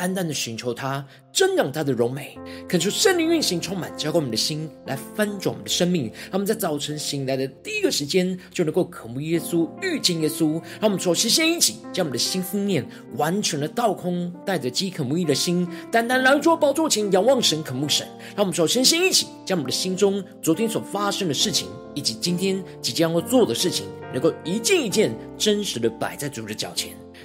单单的寻求他，增长他的荣美，恳求圣灵运行，充满浇灌我们的心，来翻转我们的生命。让我们在早晨醒来的第一个时间，就能够渴慕耶稣，遇见耶稣。让我们首先先一起将我们的心思念完全的倒空，带着饥渴慕义的心，单单来到宝座前仰望神，渴慕神。让我们首先先一起将我们的心中昨天所发生的事情，以及今天即将要做的事情，能够一件一件真实的摆在主的脚前。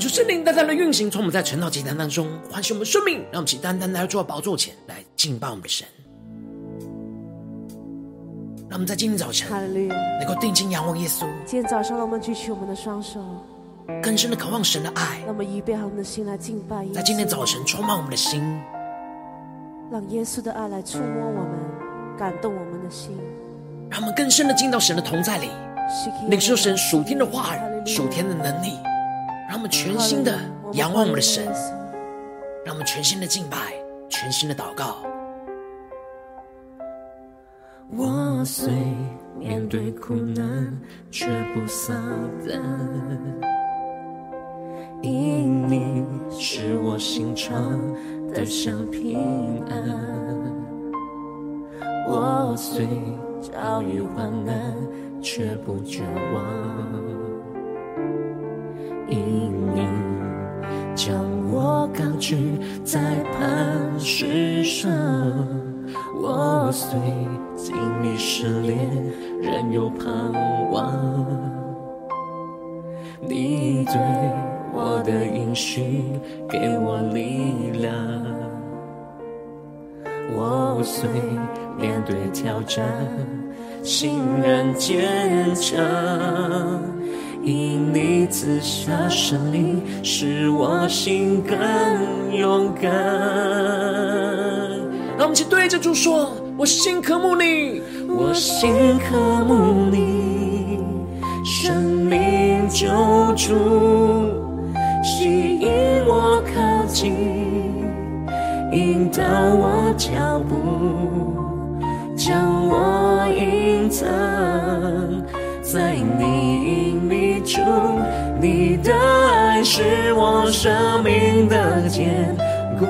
求圣灵单单的运行，从我们在晨祷祭坛当中唤醒我们生命，让我们起单单来到宝座前来敬拜我们的神。让我们在今天早晨能够定睛仰望耶稣。今天早上，让我们举起我们的双手，更深的渴望神的爱。让我们预备好我们的心来敬拜耶稣。在今天早晨，充满我们的心，让耶稣的爱来触摸我们，感动我们的心。让我们更深的进到神的同在里，领受神属天的话语、属天的能力。让我们全心的仰望我们的神，让我们全心的敬拜，全心的祷告。我虽面对苦难，却不丧胆，因你是我心肠的小平安。我虽遭遇患难，却不绝望。高举在磐石上，我虽经历失恋，仍有盼望。你对我的应许给我力量，我虽面对挑战，心仍坚强。因你赐下圣灵，使我心更勇敢。让我们一起对着主说：我心渴慕你，我心渴慕你，生命救主，吸引我靠近，引导我脚步，将我隐藏在你主，你的爱是我生命的坚固，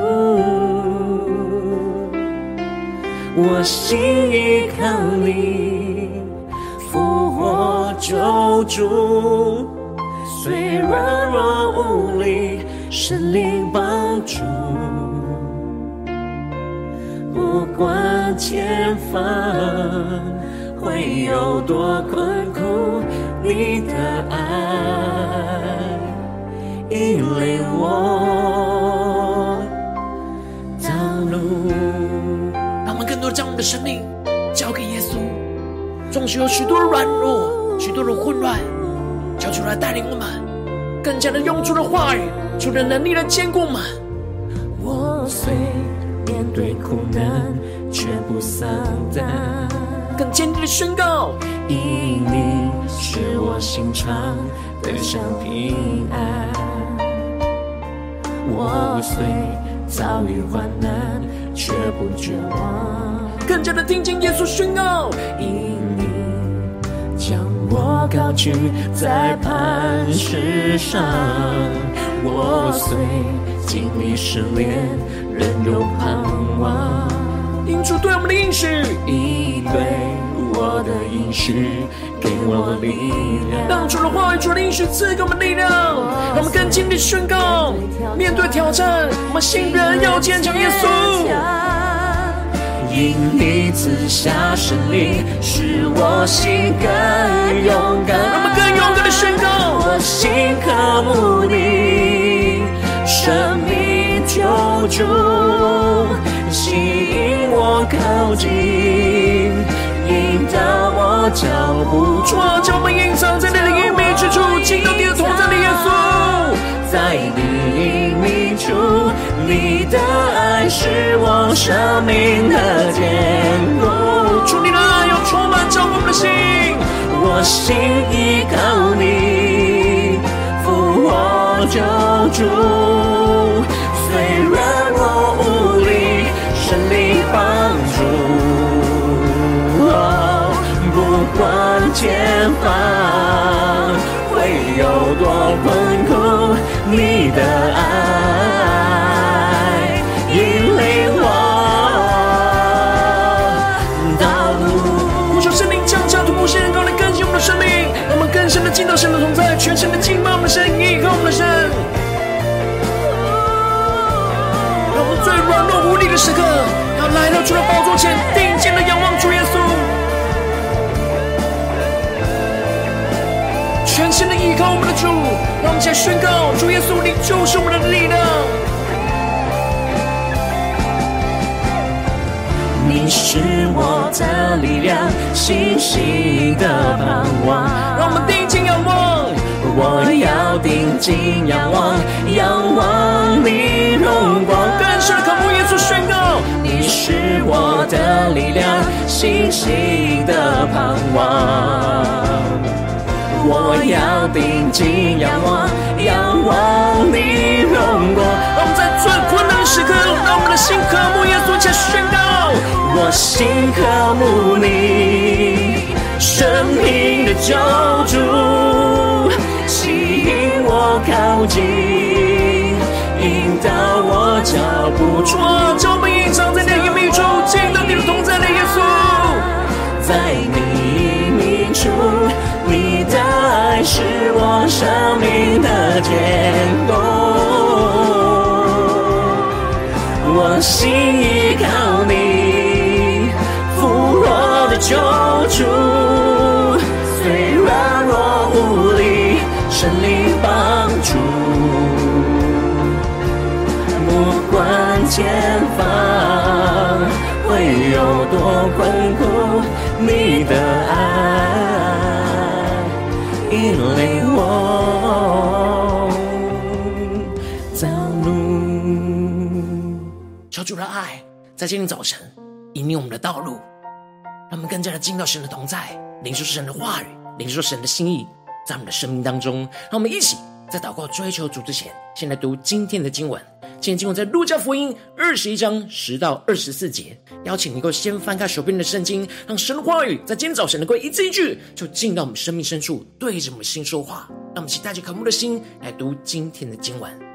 我心依靠你，复活救主，虽软弱无力，圣灵帮助，不管前方会有多困苦。你的爱引领我道路。让我们更多将我们的生命交给耶稣。纵使有许多的软弱，许多的混乱，交出来带领我们，更加的用主的话语，主的能力来坚固我们。我虽面对苦难，却不丧胆。更坚定的宣告：因你使我心常得享平安。我虽遭遇患难，却不绝望。更加的听见耶稣宣告：因你将我高举在磐石上，我虽经历试炼，仍有盼望。因主对我们的应许，已对我的应许给我力量。让主的话语、主的应许赐给我们力量，让我们更坚定宣告：面对挑战，我们信人要坚强。耶稣，因你赐下神灵，使我心更勇敢。让我们更勇敢的宣告：我心渴慕你，生命救主。吸引我靠近，引导我脚步。主啊，将我们隐藏在你的隐秘之处，进到你秘处，你的爱是我生命的坚固。主，你的爱要充满着我们的心，我心依靠你，复活救主。虽然我无力。神灵帮助，哦，不管前方会有多困苦，你的爱全身的敬拜我们的神，依靠我们的神。最软弱无力的时刻，要来到主的宝座前，定睛的仰望主耶稣，全心的依靠我们的主，让我们一起来宣告：主耶稣，你就是我们的力量，你是我的力量，信心的盼望。让我们定睛仰望，我要定睛仰望，仰望你荣光。是渴慕耶稣宣告，你是我的力量，信心的盼望。我要定睛仰望，仰望你荣光。我们在最困难时刻，让我们的心渴慕耶稣，且宣告：我心渴慕你，生命的救主，引我靠近。引导我脚步，主啊，将我们隐藏在你的隐秘处，进到你的同在的。耶稣，在你隐秘处，你的爱是我生命的坚固。我心依靠你，复活的救主，神灵帮助。前方会有多困苦，你的爱引领我走路。求主的爱在今天早晨引领我们的道路，让我们更加的进到神的同在，领受神的话语，领受神的心意，在我们的生命当中。让我们一起在祷告追求主之前，先来读今天的经文。今天经文在路加福音二十一章十到二十四节，邀请你能够先翻开手边的圣经，让神的话语在今天早晨能够一字一句，就进到我们生命深处，对着我们心说话。让我们期待着渴慕的心来读今天的经文。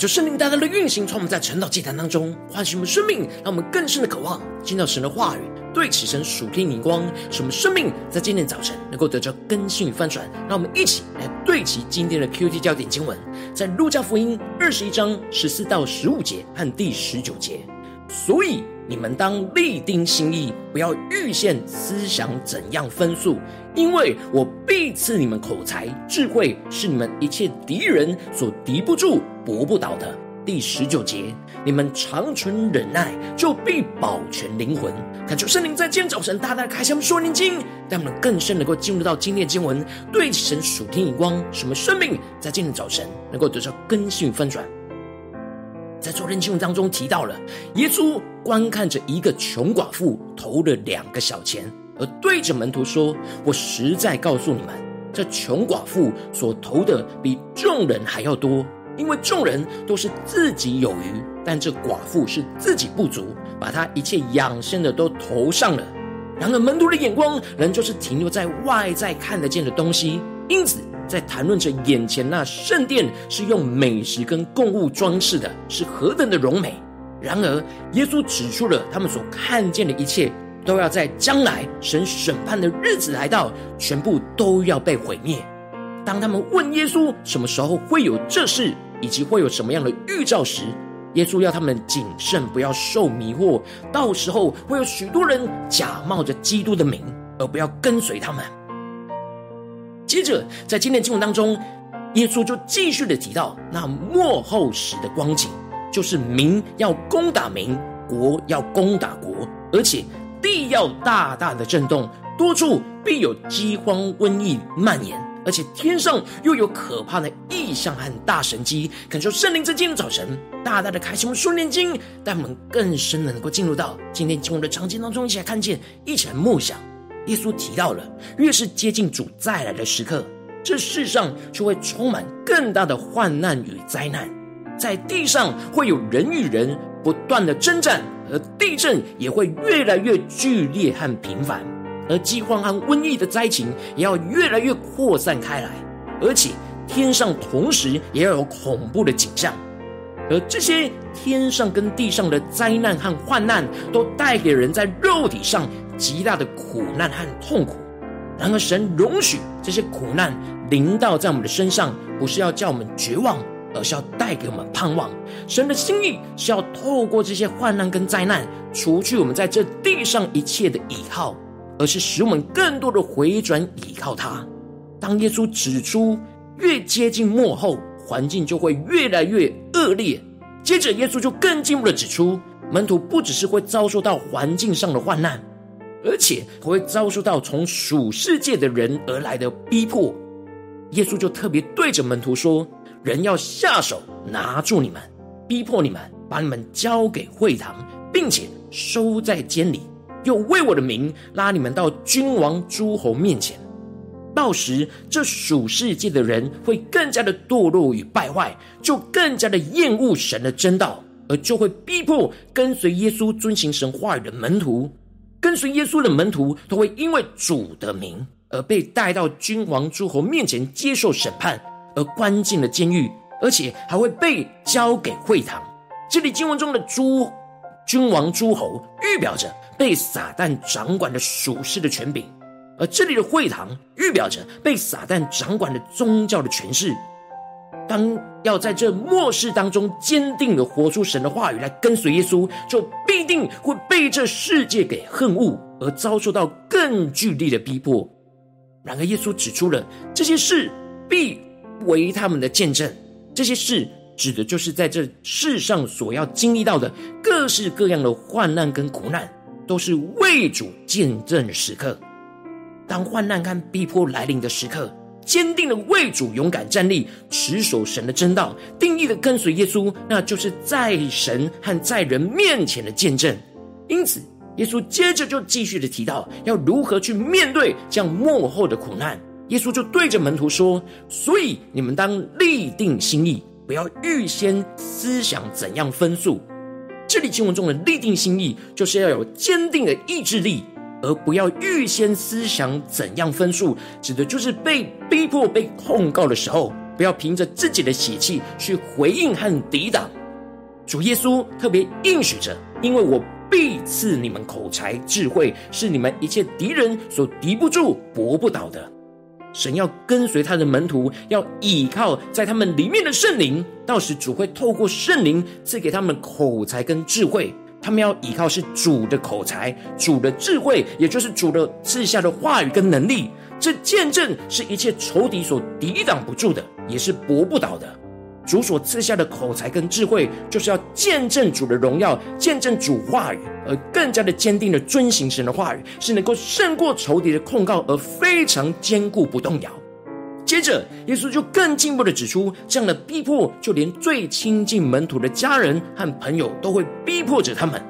求圣灵大大的运行，从我们在晨祷祭坛当中唤醒我们生命，让我们更深的渴望听到神的话语，对齐神属天灵光，使我们生命在今天早晨能够得着更新与翻转。让我们一起来对齐今天的 QT 焦点经文，在路加福音二十一章十四到十五节和第十九节。所以你们当立定心意，不要预先思想怎样分数，因为我必赐你们口才智慧，是你们一切敌人所敌不住、驳不倒的。第十九节，你们长存忍耐，就必保全灵魂。恳求圣灵在今天早晨大大开箱我们说灵经，让我们更深能够进入到今天的经文，对神属天眼光，什么生命在今天早晨能够得到更新与翻转。在昨天经文当中提到了，耶稣观看着一个穷寡妇投了两个小钱，而对着门徒说：“我实在告诉你们，这穷寡妇所投的比众人还要多，因为众人都是自己有余，但这寡妇是自己不足，把她一切养生的都投上了。然而门徒的眼光仍旧是停留在外在看得见的东西，因此。”在谈论着眼前那圣殿是用美食跟供物装饰的，是何等的荣美。然而，耶稣指出了他们所看见的一切，都要在将来神审判的日子来到，全部都要被毁灭。当他们问耶稣什么时候会有这事，以及会有什么样的预兆时，耶稣要他们谨慎，不要受迷惑。到时候会有许多人假冒着基督的名，而不要跟随他们。接着，在今天经文当中，耶稣就继续的提到那末后时的光景，就是民要攻打民，国要攻打国，而且地要大大的震动，多处必有饥荒、瘟疫蔓延，而且天上又有可怕的异象和大神迹。感受圣灵在今天早晨大大的开启我们属灵经，带，我们更深的能够进入到今天经文的场景当中，一起来看见，一起来默想。耶稣提到了，越是接近主再来的时刻，这世上就会充满更大的患难与灾难，在地上会有人与人不断的征战，而地震也会越来越剧烈和频繁，而饥荒和瘟疫的灾情也要越来越扩散开来，而且天上同时也要有恐怖的景象，而这些天上跟地上的灾难和患难，都带给人在肉体上。极大的苦难和痛苦，然而神容许这些苦难临到在我们的身上，不是要叫我们绝望，而是要带给我们盼望。神的心意是要透过这些患难跟灾难，除去我们在这地上一切的倚靠，而是使我们更多的回转倚靠他。当耶稣指出越接近末后，环境就会越来越恶劣。接着耶稣就更进一步的指出，门徒不只是会遭受到环境上的患难。而且还会遭受到从属世界的人而来的逼迫，耶稣就特别对着门徒说：“人要下手拿住你们，逼迫你们，把你们交给会堂，并且收在监里，又为我的名拉你们到君王诸侯面前。到时，这属世界的人会更加的堕落与败坏，就更加的厌恶神的真道，而就会逼迫跟随耶稣遵行神话语的门徒。”跟随耶稣的门徒都会因为主的名而被带到君王诸侯面前接受审判，而关进了监狱，而且还会被交给会堂。这里经文中的诸君王诸侯预表着被撒旦掌管的属世的权柄，而这里的会堂预表着被撒旦掌管的宗教的权势。当要在这末世当中坚定的活出神的话语来跟随耶稣，就必定会被这世界给恨恶，而遭受到更剧烈的逼迫。然而，耶稣指出了这些事必为他们的见证。这些事指的就是在这世上所要经历到的各式各样的患难跟苦难，都是为主见证的时刻。当患难跟逼迫来临的时刻，坚定的为主勇敢站立，持守神的真道，定义的跟随耶稣，那就是在神和在人面前的见证。因此，耶稣接着就继续的提到要如何去面对这样幕后的苦难。耶稣就对着门徒说：“所以你们当立定心意，不要预先思想怎样分诉。”这里经文中的立定心意，就是要有坚定的意志力。而不要预先思想怎样分数，指的就是被逼迫、被控告的时候，不要凭着自己的血气去回应和抵挡。主耶稣特别应许着，因为我必赐你们口才智慧，是你们一切敌人所敌不住、驳不倒的。神要跟随他的门徒，要倚靠在他们里面的圣灵，到时主会透过圣灵赐给他们口才跟智慧。他们要依靠是主的口才、主的智慧，也就是主的赐下的话语跟能力。这见证是一切仇敌所抵挡不住的，也是驳不倒的。主所赐下的口才跟智慧，就是要见证主的荣耀，见证主话语，而更加的坚定的遵行神的话语，是能够胜过仇敌的控告，而非常坚固不动摇。接着，耶稣就更进一步的指出，这样的逼迫，就连最亲近门徒的家人和朋友都会逼迫着他们。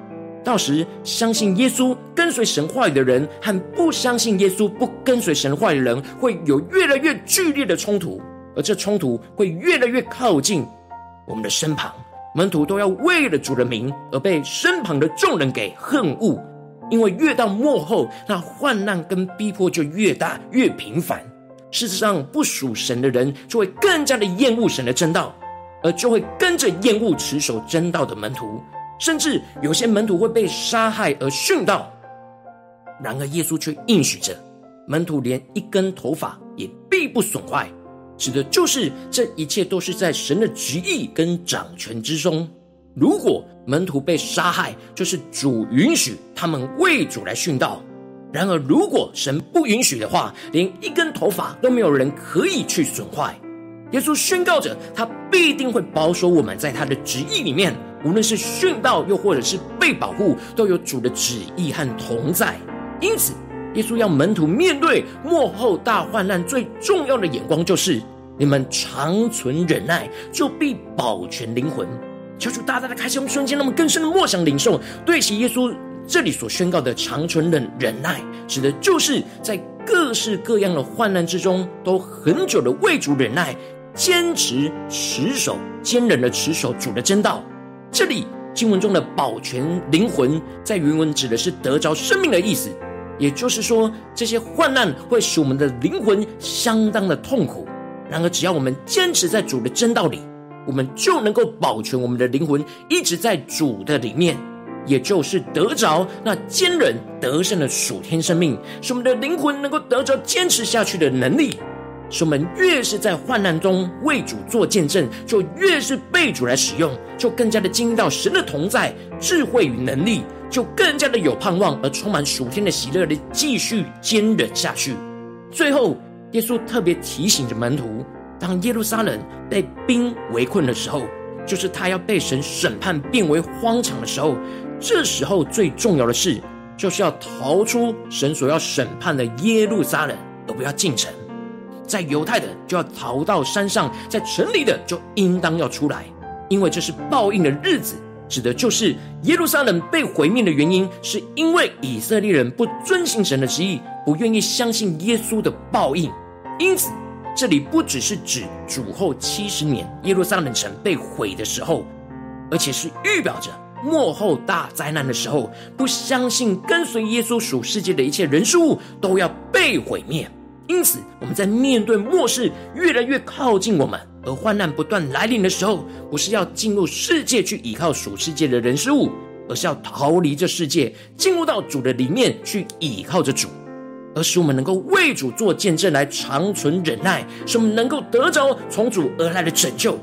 到时，相信耶稣跟随神话语的人，和不相信耶稣不跟随神话语的人，会有越来越剧烈的冲突。而这冲突会越来越靠近我们的身旁，门徒都要为了主的名而被身旁的众人给恨恶，因为越到末后，那患难跟逼迫就越大越频繁。事实上，不属神的人就会更加的厌恶神的正道，而就会跟着厌恶持守正道的门徒，甚至有些门徒会被杀害而殉道。然而，耶稣却应许着门徒连一根头发也必不损坏。指的就是这一切都是在神的旨意跟掌权之中。如果门徒被杀害，就是主允许他们为主来殉道。然而，如果神不允许的话，连一根头发都没有人可以去损坏。耶稣宣告着，他必定会保守我们在他的旨意里面，无论是殉道又或者是被保护，都有主的旨意和同在。因此，耶稣要门徒面对末后大患难，最重要的眼光就是：你们长存忍耐，就必保全灵魂。求主大大的开启我们瞬间，让我们更深的默想领受，对齐耶稣这里所宣告的长存忍忍耐，指的就是在各式各样的患难之中，都很久的为主忍耐，坚持持守，坚忍的持守主的真道。这里经文中的保全灵魂，在原文指的是得着生命的意思。也就是说，这些患难会使我们的灵魂相当的痛苦。然而，只要我们坚持在主的真道里，我们就能够保全我们的灵魂，一直在主的里面，也就是得着那坚忍得胜的属天生命，使我们的灵魂能够得着坚持下去的能力。使我们越是在患难中为主做见证，就越是被主来使用，就更加的经历到神的同在、智慧与能力。就更加的有盼望，而充满属天的喜乐的继续坚忍下去。最后，耶稣特别提醒着门徒：当耶路撒冷被兵围困的时候，就是他要被神审判变为荒场的时候。这时候最重要的事，就是要逃出神所要审判的耶路撒冷，而不要进城。在犹太的就要逃到山上，在城里的就应当要出来，因为这是报应的日子。指的就是耶路撒冷被毁灭的原因，是因为以色列人不遵行神的旨意，不愿意相信耶稣的报应。因此，这里不只是指主后七十年耶路撒冷城被毁的时候，而且是预表着末后大灾难的时候，不相信跟随耶稣属世界的一切人事物都要被毁灭。因此，我们在面对末世越来越靠近我们，而患难不断来临的时候，不是要进入世界去依靠属世界的人事物，而是要逃离这世界，进入到主的里面去依靠着主，而使我们能够为主做见证，来长存忍耐，使我们能够得着从主而来的拯救。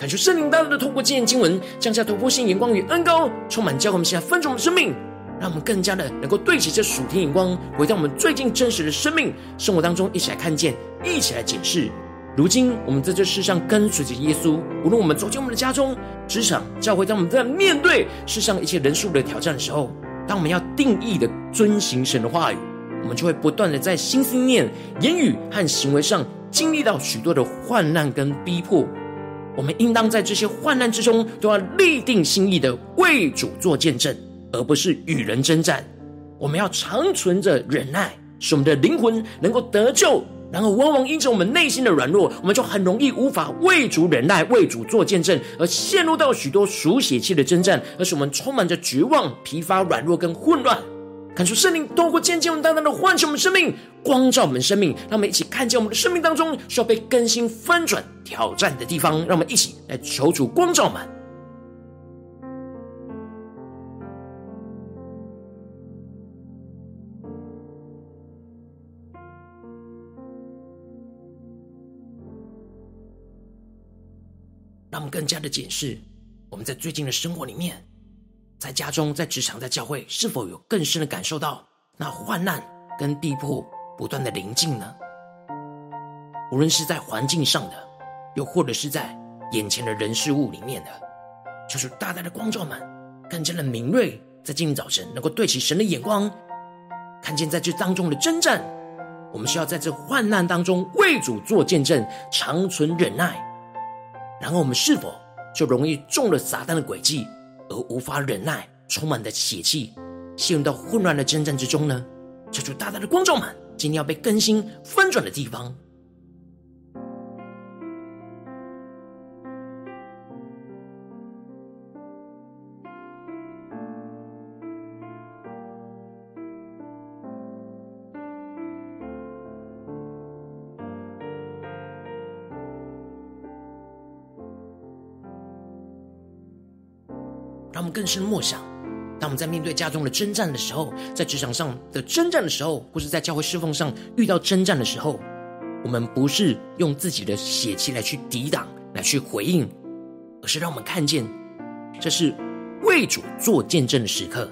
感谢圣灵大大的透过今天经文，降下突破性眼光与恩膏，充满教会我们现在分众的生命。让我们更加的能够对齐这属天眼光，回到我们最近真实的生命生活当中，一起来看见，一起来检视。如今我们在这世上跟随着耶稣，无论我们走进我们的家中、职场、教会，当我们在面对世上一切人数的挑战的时候，当我们要定义的遵行神的话语，我们就会不断的在心思念、言语和行为上经历到许多的患难跟逼迫。我们应当在这些患难之中，都要立定心意的为主做见证。而不是与人争战，我们要长存着忍耐，使我们的灵魂能够得救。然后，往往因着我们内心的软弱，我们就很容易无法为主忍耐、为主做见证，而陷入到许多属血气的争战，而使我们充满着绝望、疲乏、软弱跟混乱。看出圣灵透过渐渐淡淡的唤醒我们生命，光照我们生命，让我们一起看见我们的生命当中需要被更新、翻转、挑战的地方，让我们一起来求主光照们。让我们更加的检视，我们在最近的生活里面，在家中、在职场、在教会，是否有更深的感受到那患难跟逼迫不断的临近呢？无论是在环境上的，又或者是在眼前的人事物里面的，就是大大的光照们更加的敏锐，在今天早晨能够对齐神的眼光，看见在这当中的征战，我们需要在这患难当中为主做见证，长存忍耐。然后我们是否就容易中了撒旦的诡计，而无法忍耐，充满的血气，陷入到混乱的征战之中呢？求主大大的光照们，今天要被更新翻转的地方。让我们更深默想，当我们在面对家中的征战的时候，在职场上的征战的时候，或是在教会侍奉上遇到征战的时候，我们不是用自己的血气来去抵挡、来去回应，而是让我们看见，这是为主做见证的时刻。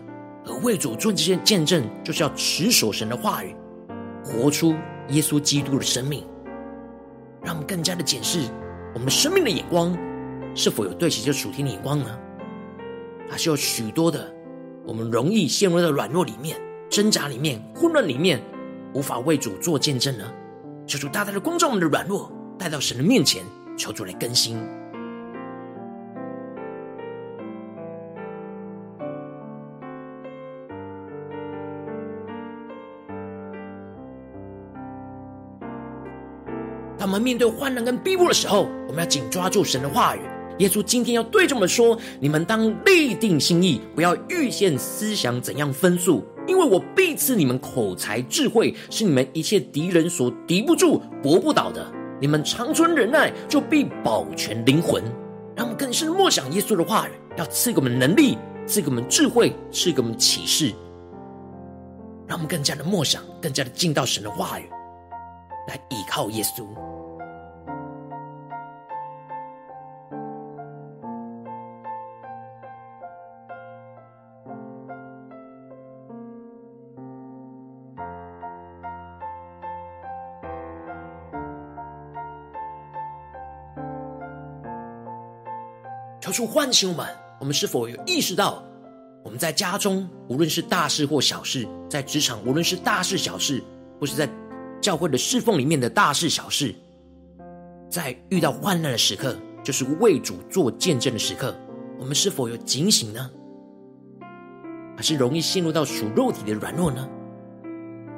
而为主做这些见证，就是要持守神的话语，活出耶稣基督的生命。让我们更加的检视我们生命的眼光，是否有对齐这属天的眼光呢？还是有许多的，我们容易陷入到软弱里面、挣扎里面、混乱里面，无法为主做见证呢？求主大大的光照我们的软弱，带到神的面前，求主来更新。当我们面对患难跟逼迫的时候，我们要紧抓住神的话语。耶稣今天要对着我们说：“你们当立定心意，不要预先思想怎样分数，因为我必赐你们口才智慧，是你们一切敌人所敌不住、驳不倒的。你们长存忍耐，就必保全灵魂。”让我们更深默想耶稣的话语，要赐给我们能力，赐给我们智慧，赐给我们启示，让我们更加的默想，更加的进到神的话语，来依靠耶稣。主唤醒我们，我们是否有意识到，我们在家中，无论是大事或小事；在职场，无论是大事小事，或是在教会的侍奉里面的大事小事，在遇到患难的时刻，就是为主做见证的时刻，我们是否有警醒呢？还是容易陷入到属肉体的软弱呢？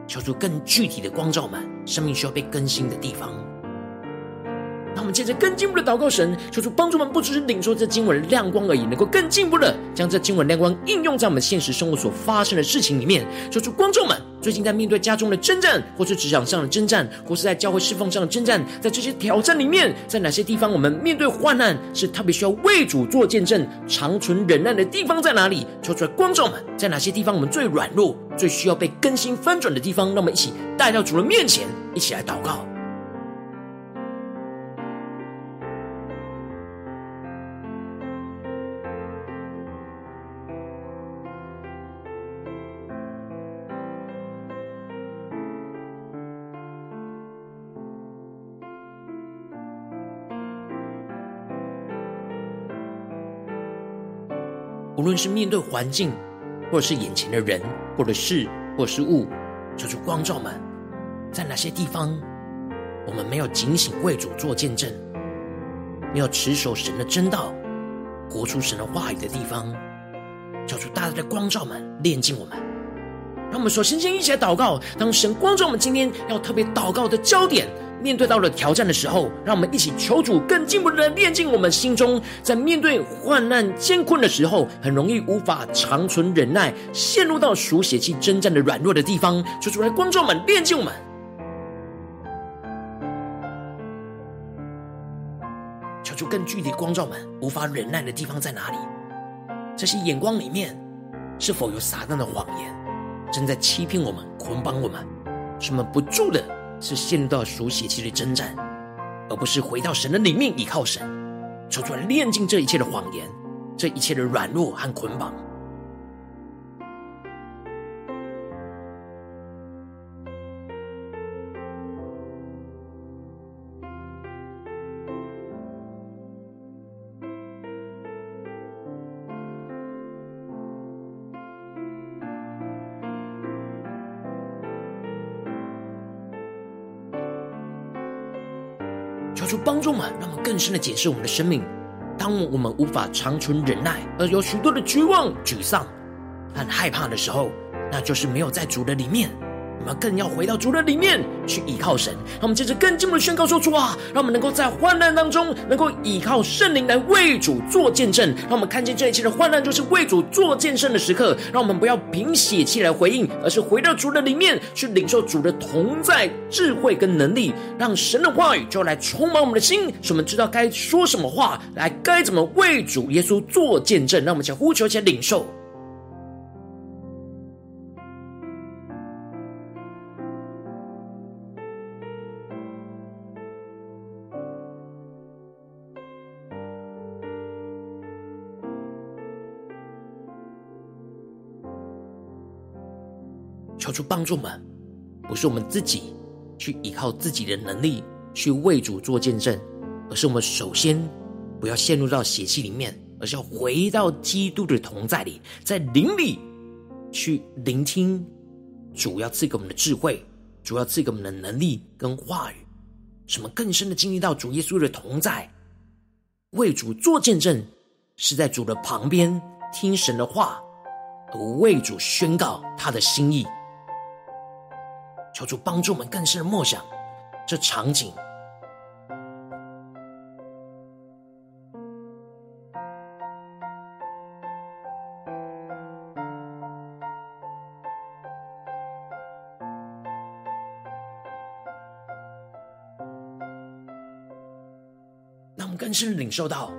求主更具体的光照们，生命需要被更新的地方。让我们接着更进步的祷告神，求主帮助我们，不只是领受这经文的亮光而已，能够更进步的将这经文亮光应用在我们现实生活所发生的事情里面。求主光照们，最近在面对家中的征战，或是职场上的征战，或是在教会侍奉上的征战，在这些挑战里面，在哪些地方我们面对患难是特别需要为主做见证、长存忍耐的地方在哪里？求主来光照们，在哪些地方我们最软弱、最需要被更新翻转的地方？让我们一起带到主的面前，一起来祷告。无论是面对环境，或者是眼前的人，或者事，或者是物，求主光照们，在哪些地方我们没有警醒为主做见证，没有持守神的真道，活出神的话语的地方，求主大大的光照们，炼净我们。让我们首先先一起来祷告，当神光照我们今天要特别祷告的焦点。面对到了挑战的时候，让我们一起求主更进一步的炼净我们心中，在面对患难艰困的时候，很容易无法长存忍耐，陷入到属血气征战的软弱的地方，求主来光照们，炼净我们。求主更具体光照们，无法忍耐的地方在哪里？这些眼光里面，是否有撒旦的谎言，正在欺骗我们、捆绑我们，使我们不住的是陷入到属血气的征战，而不是回到神的里面，依靠神，求主来炼净这一切的谎言，这一切的软弱和捆绑。主帮助我们，让我们更深的解释我们的生命。当我们无法长存忍耐，而有许多的绝望、沮丧和害怕的时候，那就是没有在主的里面。我们更要回到主的里面去依靠神。让我们接着更进一步的宣告说：出啊，让我们能够在患难当中，能够依靠圣灵来为主做见证。让我们看见这一切的患难，就是为主做见证的时刻。让我们不要凭血气来回应，而是回到主的里面去领受主的同在、智慧跟能力。让神的话语就来充满我们的心，使我们知道该说什么话，来该怎么为主耶稣做见证。让我们先呼求，先领受。求主帮助我们，不是我们自己去依靠自己的能力去为主做见证，而是我们首先不要陷入到邪气里面，而是要回到基督的同在里，在灵里去聆听主要赐给我们的智慧，主要赐给我们的能力跟话语，什么更深的经历到主耶稣的同在，为主做见证，是在主的旁边听神的话，而为主宣告他的心意。求主帮助我们更深的默想这场景。让我们更深领受到，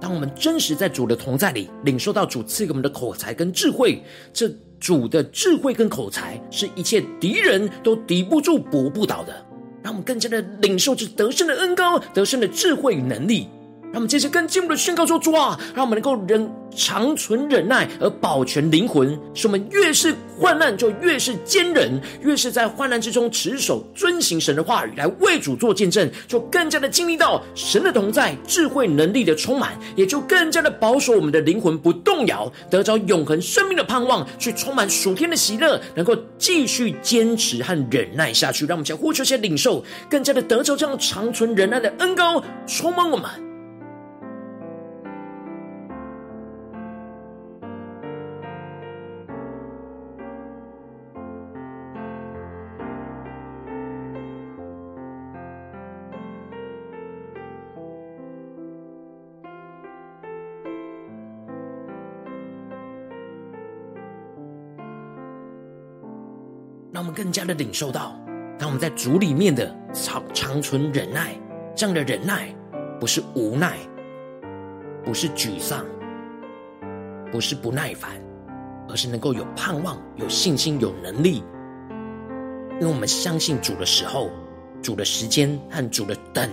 当我们真实在主的同在里，领受到主赐给我们的口才跟智慧，这。主的智慧跟口才，是一切敌人都敌不住、搏不倒的。让我们更加的领受这得胜的恩高、得胜的智慧与能力。让我们接着更进一步的宣告说：主啊，让我们能够忍长存忍耐而保全灵魂，使我们越是患难就越是坚忍，越是在患难之中持守遵行神的话语来为主做见证，就更加的经历到神的同在、智慧能力的充满，也就更加的保守我们的灵魂不动摇，得着永恒生命的盼望，去充满属天的喜乐，能够继续坚持和忍耐下去。让我们将呼求些领受，更加的得着这样长存忍耐的恩膏充满我们。更加的领受到，当我们在主里面的长长存忍耐，这样的忍耐不是无奈，不是沮丧，不是不耐烦，而是能够有盼望、有信心、有能力。因为我们相信主的时候，主的时间和主的等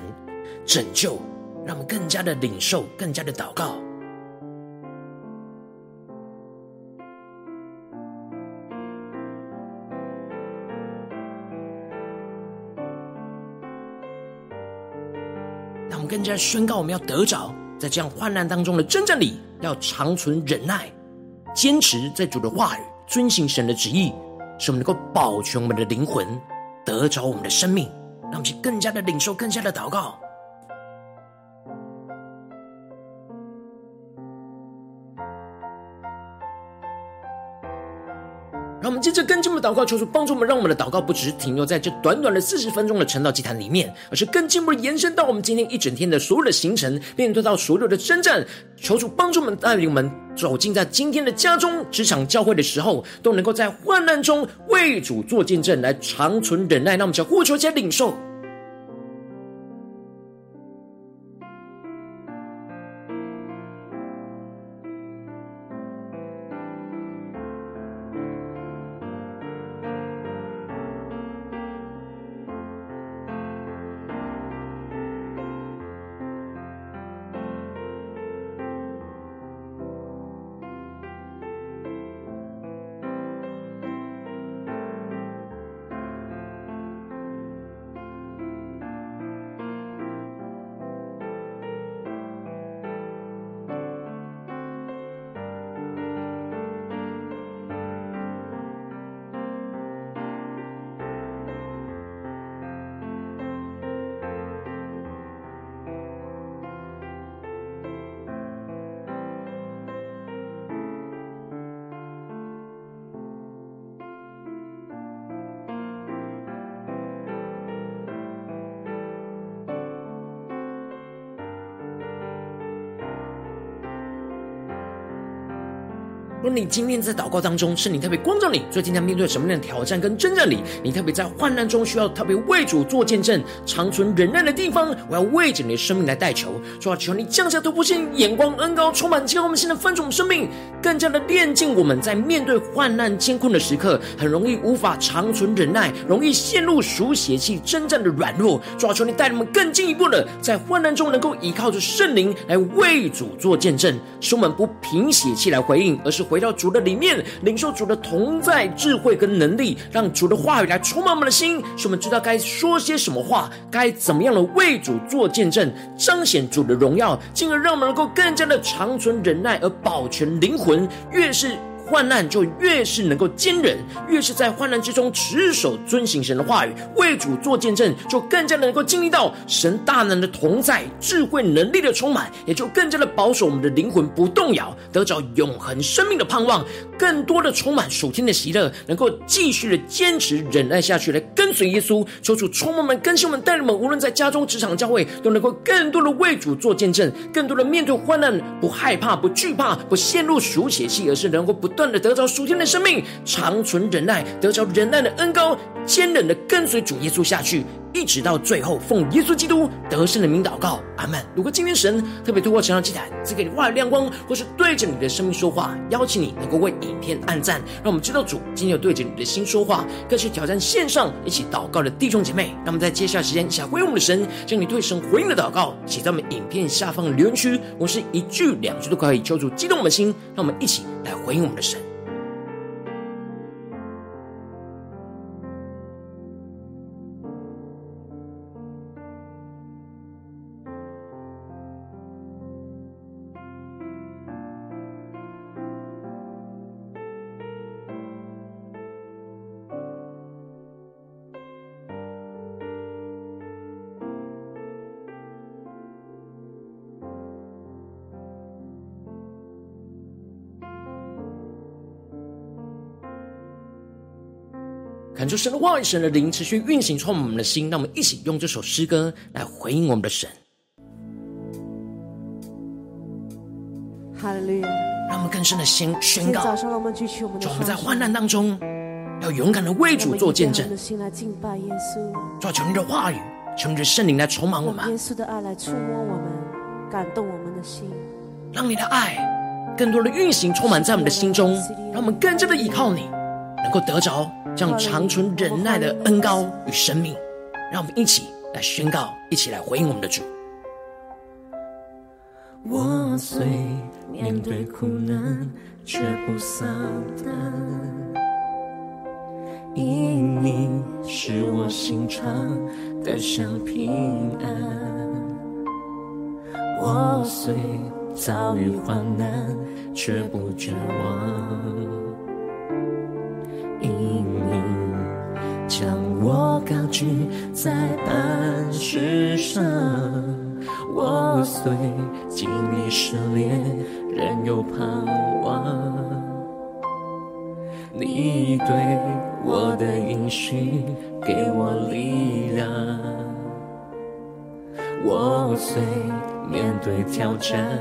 拯救，让我们更加的领受，更加的祷告。加宣告，我们要得着在这样患难当中的真正里，要长存忍耐，坚持在主的话语，遵行神的旨意，使我们能够保全我们的灵魂，得着我们的生命，让我们去更加的领受，更加的祷告。让我们接着跟进我们的祷告，求主帮助我们，让我们的祷告不只是停留在这短短的四十分钟的晨祷祭坛里面，而是更进一步延伸到我们今天一整天的所有的行程，面对到所有的征战。求主帮助我们，带领我们走进在今天的家中、职场、教会的时候，都能够在患难中为主做见证，来长存忍耐。让我们将呼求加领受。若你今天在祷告当中，圣灵特别光照你，最近在面对什么样的挑战跟征战里，你特别在患难中需要特别为主做见证、长存忍耐的地方，我要为着你的生命来代求，主要求你降下突破性眼光恩高，充满激动我们现在翻转我们生命，更加的炼尽我们在面对患难艰困的时刻，很容易无法长存忍耐，容易陷入属血气征战的软弱。主要求你带领我们更进一步的在患难中能够依靠着圣灵来为主做见证，使我们不凭血气来回应，而是。回到主的里面，领受主的同在、智慧跟能力，让主的话语来充满我们的心，使我们知道该说些什么话，该怎么样的为主做见证，彰显主的荣耀，进而让我们能够更加的长存忍耐，而保全灵魂。越是患难就越是能够坚忍，越是在患难之中持守遵行神的话语，为主做见证，就更加的能够经历到神大能的同在、智慧能力的充满，也就更加的保守我们的灵魂不动摇，得着永恒生命的盼望，更多的充满属天的喜乐，能够继续的坚持忍耐下去，来跟随耶稣。求主充满我们、更新我们、带领我们，无论在家中、职场、教会，都能够更多的为主做见证，更多的面对患难不害怕、不惧怕、不陷入属血气，而是能够不。断的得着属天的生命，长存忍耐，得着忍耐的恩高，坚忍的跟随主耶稣下去，一直到最后，奉耶稣基督得胜的名祷告，阿门。如果今天神特别透过成长祭坛赐给你话语亮光，或是对着你的生命说话，邀请你能够为影片按赞，让我们知道主今天有对着你的心说话，更是挑战线上一起祷告的弟兄姐妹。让我们在接下来时间想回应我们的神，将你对神回应的祷告写在我们影片下方的留言区，我是一句两句都可以，求主激动我们的心，让我们一起来回应我们的神。感受神的话语，神的灵持续运行，充满我们的心。让我们一起用这首诗歌来回应我们的神。哈利路亚！让我们更深的先宣告。早上，我们举起我们的手，我们在患难当中要勇敢的为主做见证。我们心来敬拜耶稣。抓求你的话语，求你的圣灵来充满我们。耶稣的爱来触摸我们，感动我们的心。让你的爱更多的运行，充满在我们的心中，让我们更加的依靠你，能够得着。这样长存忍耐的恩膏与生命，让我们一起来宣告，一起来回应我们的主。我虽面对苦难，却不丧胆，因你是我心常得享平安。我虽遭遇患难，却不绝望。因你将我高举在磐石上，我虽经历失恋，仍有盼望。你对我的应许，给我力量。我虽面对挑战，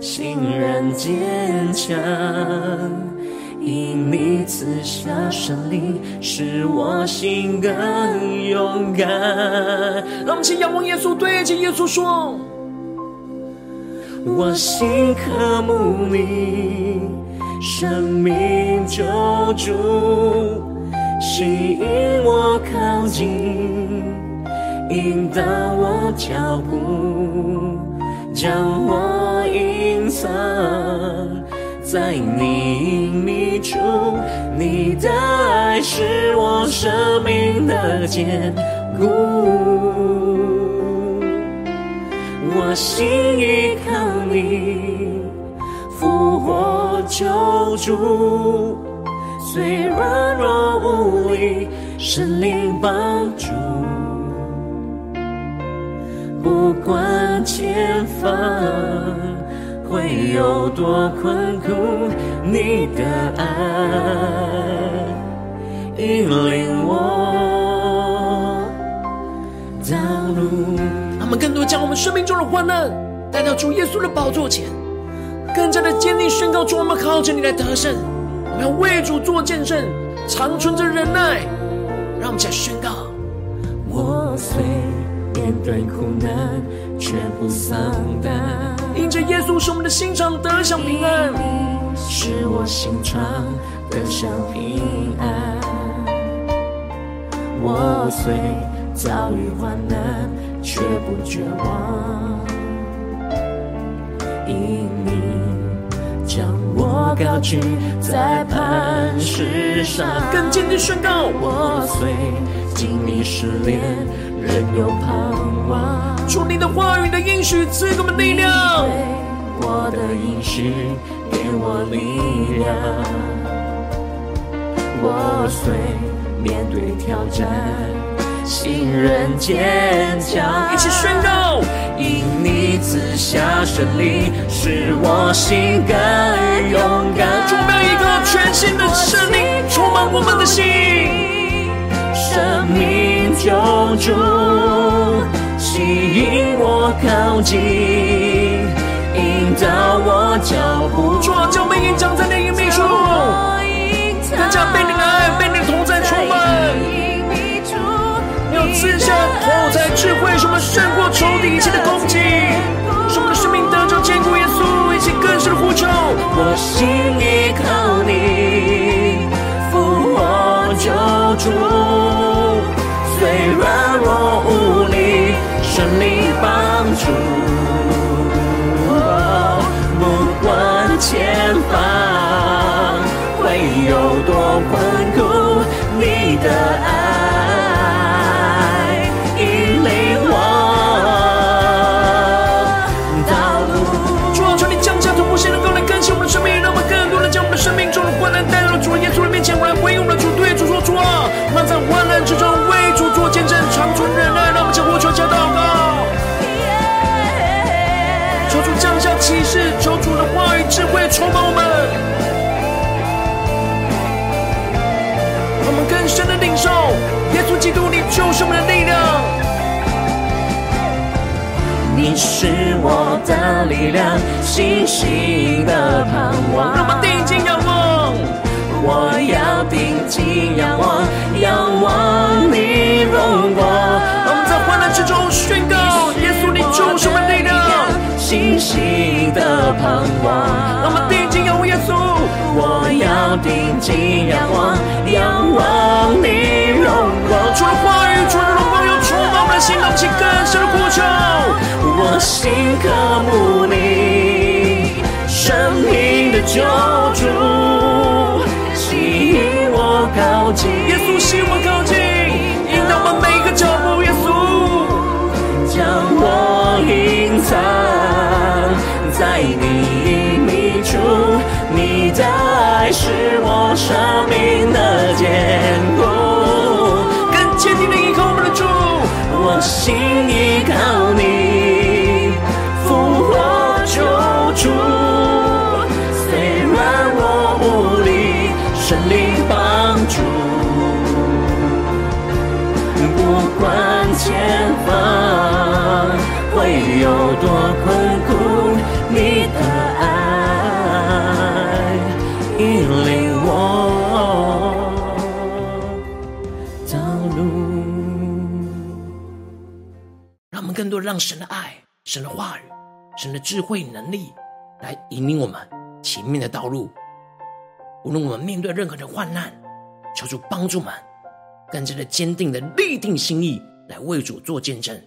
心仍坚强，因你赐下神灵，使我心更勇敢。让我们请仰望耶稣，对着耶稣说：我心渴慕你。生命救主，吸引我靠近，引导我脚步，将我隐藏在你隐秘处。你的爱是我生命的坚固，我心依靠你。复活救主，虽软弱无力，神灵帮助。不管前方会有多困苦，你的爱引领我道路。他们更多将我们生命中的患难带到主耶稣的宝座前。更加的坚定宣告，主，我们靠着你来得胜，我们要为主做见证，长存着忍耐。让我们一起来宣告：我虽面对苦难，却不丧胆。因着耶稣，使我们的心肠得享平安，是我心肠得享平安。我虽遭遇患难，却不绝望。因你将我高举在磐石上，更坚定宣告：我虽经历失恋，仍有盼望。主你的话语的应许赐给我们力量，我的应许给我力量。我虽面对挑战。心人坚强，一起宣告，因你赐下胜利，使我心更勇敢。主，让一个全新的生命充满我们的心，生命救主吸引我靠近，引导我脚步。主啊，赐下口才智慧，使我们胜过仇敌一切的攻击，使我们的生命得着坚固。耶稣，一起更深的呼求。我心依靠你，复活救主，虽软弱无力，圣灵帮助。不管前方会有多困苦，你的爱。的力量，信心的盼望。让我们定睛仰望，我要定睛仰望。仰望你荣光，让我们在患难之中宣告：耶稣，你就是我们力量，信心的盼望。让我们定睛仰望耶稣，我要定睛仰望，仰望你荣光。除了话语，除了荣光，心，动起更深的呼求。我心渴慕你，生命的救主，吸引我靠近。耶稣吸引我靠近，引导我们每个脚步。耶稣，将我隐藏在你隐秘处，你的爱是我生命的坚你看让神的爱、神的话语、神的智慧能力来引领我们前面的道路。无论我们面对任何的患难，求主帮助我们，更加的坚定的立定心意，来为主做见证，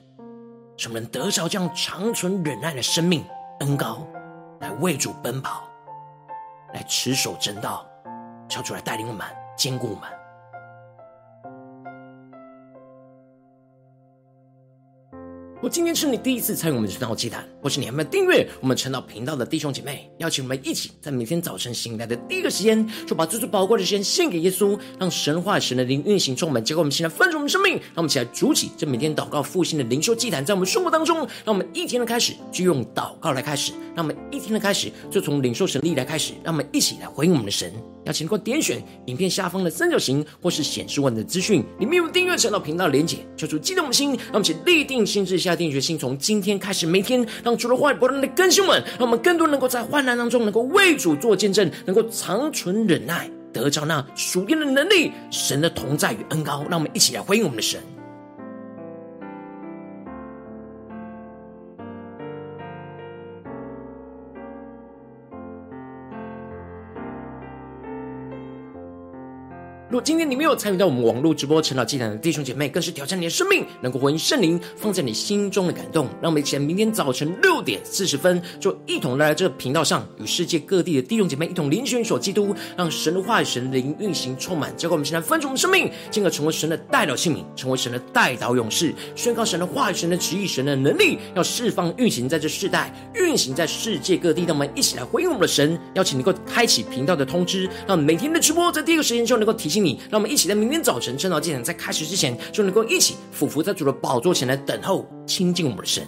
使我们得着这样长存忍耐的生命恩高，来为主奔跑，来持守真道，求主来带领我们，坚固我们。我今天是你第一次参与我们的晨祷祭坛，或是你还没有订阅我们晨祷频道的弟兄姐妹，邀请我们一起在每天早晨醒来的第一个时间，就把最最宝贵的时间献给耶稣，让神话神的灵运行充满，结果我们现在分盛我们生命，让我们一起来筑起这每天祷告复兴的灵修祭坛，在我们生活当中，让我们一天的开始就用祷告来开始，让我们一天的开始就从领受神力来开始，让我们一起来回应我们的神。邀请过点选影片下方的三角形，或是显示文的资讯，里面有订阅晨祷频道的连结，求主激动的心，让我们一起立定心志，下定决心，从今天开始，每天让主的话语不断的更新们，让我们更多能够在患难当中，能够为主做见证，能够长存忍耐，得着那属天的能力，神的同在与恩高，让我们一起来回应我们的神。如果今天你没有参与到我们网络直播晨祷祭坛的弟兄姐妹，更是挑战你的生命，能够回应圣灵放在你心中的感动。让我们一起来，明天早晨六点四十分，就一同来到这个频道上，与世界各地的弟兄姐妹一同联结所基督，让神的话语、神的灵运行充满，教灌我们现在分出我们生命，进而成为神的代祷器皿，成为神的代祷勇士，宣告神的话语、神的旨意、神的能力，要释放运行在这世代，运行在世界各地。让我们一起来回应我们的神，邀请能够开启频道的通知，让每天的直播在第一个时间就能够提醒。让我们一起在明天早晨晨祷祭坛在开始之前，就能够一起俯伏在主的宝座前来等候亲近我们的神。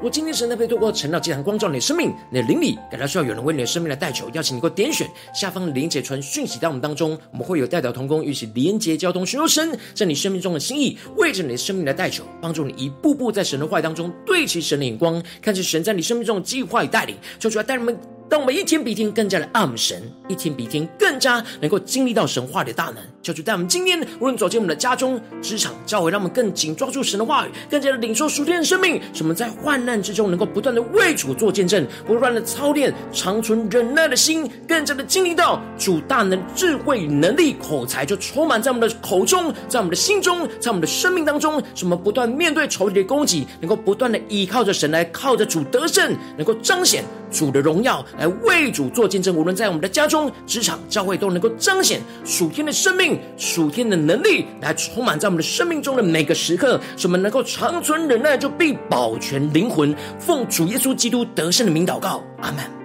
我今天神特别透过晨祷祭坛光照你的生命，你的灵里感到需要有人为你的生命来代求，邀请你给我点选下方的连接传讯息到我们当中，我们会有代表同工，与其连接交通，寻求神在你生命中的心意，为着你的生命来代求，帮助你一步步在神的话当中对齐神的眼光，看见神在你生命中的计划与带领，求主来带人们。当我们一天比一天更加的爱神，一天比一天更加能够经历到神话的大能，求主带我们今天无论走进我们的家中、职场、教会，让我们更紧抓住神的话语，更加的领受属天的生命，使我们在患难之中能够不断的为主做见证，不断的操练长存忍耐的心，更加的经历到主大能、智慧与能力、口才就充满在我们的口中，在我们的心中，在我们的生命当中，使我们不断面对仇敌的攻击，能够不断的依靠着神来靠着主得胜，能够彰显主的荣耀。来为主做见证，无论在我们的家中、职场、教会，都能够彰显属天的生命、属天的能力，来充满在我们的生命中的每个时刻，使我们能够长存忍耐，就必保全灵魂。奉主耶稣基督得胜的名祷告，阿门。